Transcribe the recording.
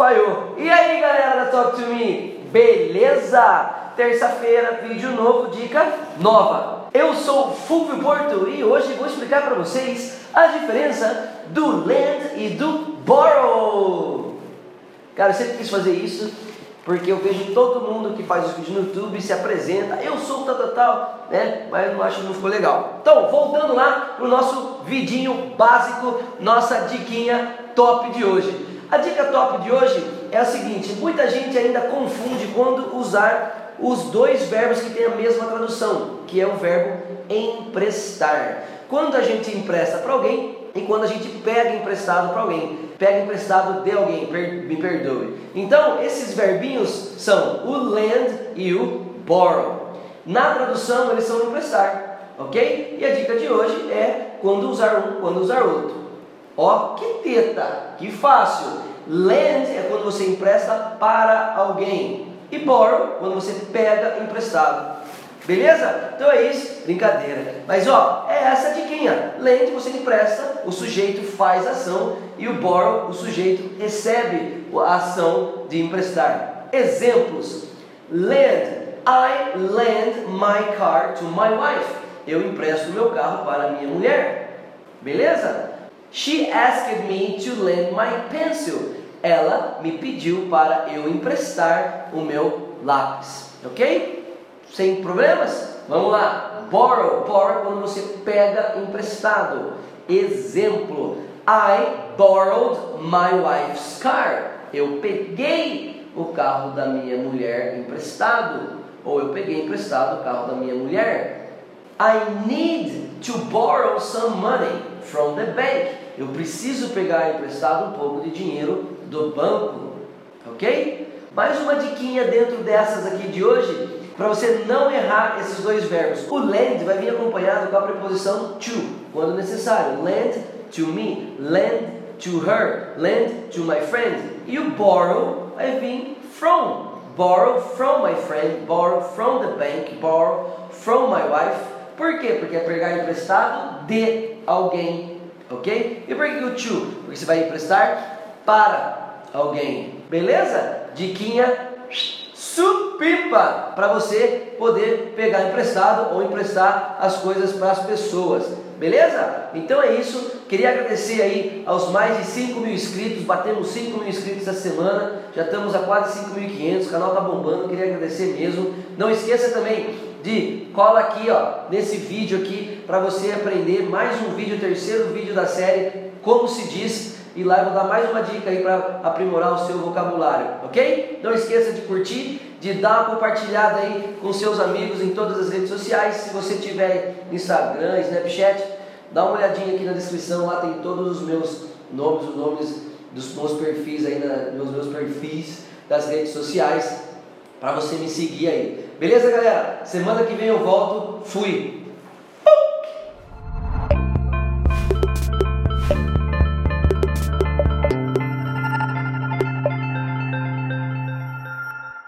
falhou. E aí galera da Talk to Me, beleza? Terça-feira, vídeo novo, dica nova. Eu sou o Fulvio Porto e hoje vou explicar para vocês a diferença do lend e do borrow. Cara, eu sempre quis fazer isso porque eu vejo todo mundo que faz os vídeos no YouTube se apresenta, eu sou tal, tal, tal, né? Mas não acho que não ficou legal. Então, voltando lá no nosso vidinho básico, nossa diquinha top de hoje. A dica top de hoje é a seguinte: muita gente ainda confunde quando usar os dois verbos que têm a mesma tradução, que é o verbo emprestar. Quando a gente empresta para alguém e quando a gente pega emprestado para alguém pega emprestado de alguém, per, me perdoe. Então, esses verbinhos são o lend e o borrow. Na tradução, eles são emprestar, ok? E a dica de hoje é quando usar um, quando usar outro. Ó, que teta, que fácil. Lend é quando você empresta para alguém. E borrow, quando você pega emprestado. Beleza? Então é isso, brincadeira. Mas ó, é essa diquinha. Lend você empresta, o sujeito faz ação e o borrow, o sujeito recebe a ação de emprestar. Exemplos: lend, I lend my car to my wife. Eu empresto meu carro para minha mulher. Beleza? She asked me to lend my pencil. Ela me pediu para eu emprestar o meu lápis. Ok? sem problemas? Vamos lá. Borrow, borrow quando você pega emprestado. Exemplo: I borrowed my wife's car. Eu peguei o carro da minha mulher emprestado. Ou eu peguei emprestado o carro da minha mulher. I need to borrow some money from the bank. Eu preciso pegar emprestado um pouco de dinheiro do banco. Ok? Mais uma diquinha dentro dessas aqui de hoje para você não errar esses dois verbos. O lend vai vir acompanhado com a preposição to, quando necessário. Lend to me, lend to her, lend to my friend. E o borrow vai vir from. Borrow from my friend, borrow from the bank, borrow from my wife. Por quê? Porque é pegar emprestado de alguém, ok? E por que o to? Porque você vai emprestar para alguém, beleza? Diquinha supipa para você poder pegar emprestado ou emprestar as coisas para as pessoas. Beleza? Então é isso. Queria agradecer aí aos mais de 5 mil inscritos. Batemos 5 mil inscritos essa semana. Já estamos a quase 5.500. O canal tá bombando. Queria agradecer mesmo. Não esqueça também de cola aqui, ó, nesse vídeo aqui para você aprender mais um vídeo, terceiro vídeo da série Como se diz e lá eu vou dar mais uma dica aí para aprimorar o seu vocabulário, ok? Não esqueça de curtir, de dar uma compartilhada aí com seus amigos em todas as redes sociais. Se você tiver Instagram, Snapchat, dá uma olhadinha aqui na descrição, lá tem todos os meus nomes, os nomes dos meus perfis aí, na, meus, meus perfis das redes sociais, para você me seguir aí. Beleza, galera? Semana que vem eu volto. Fui!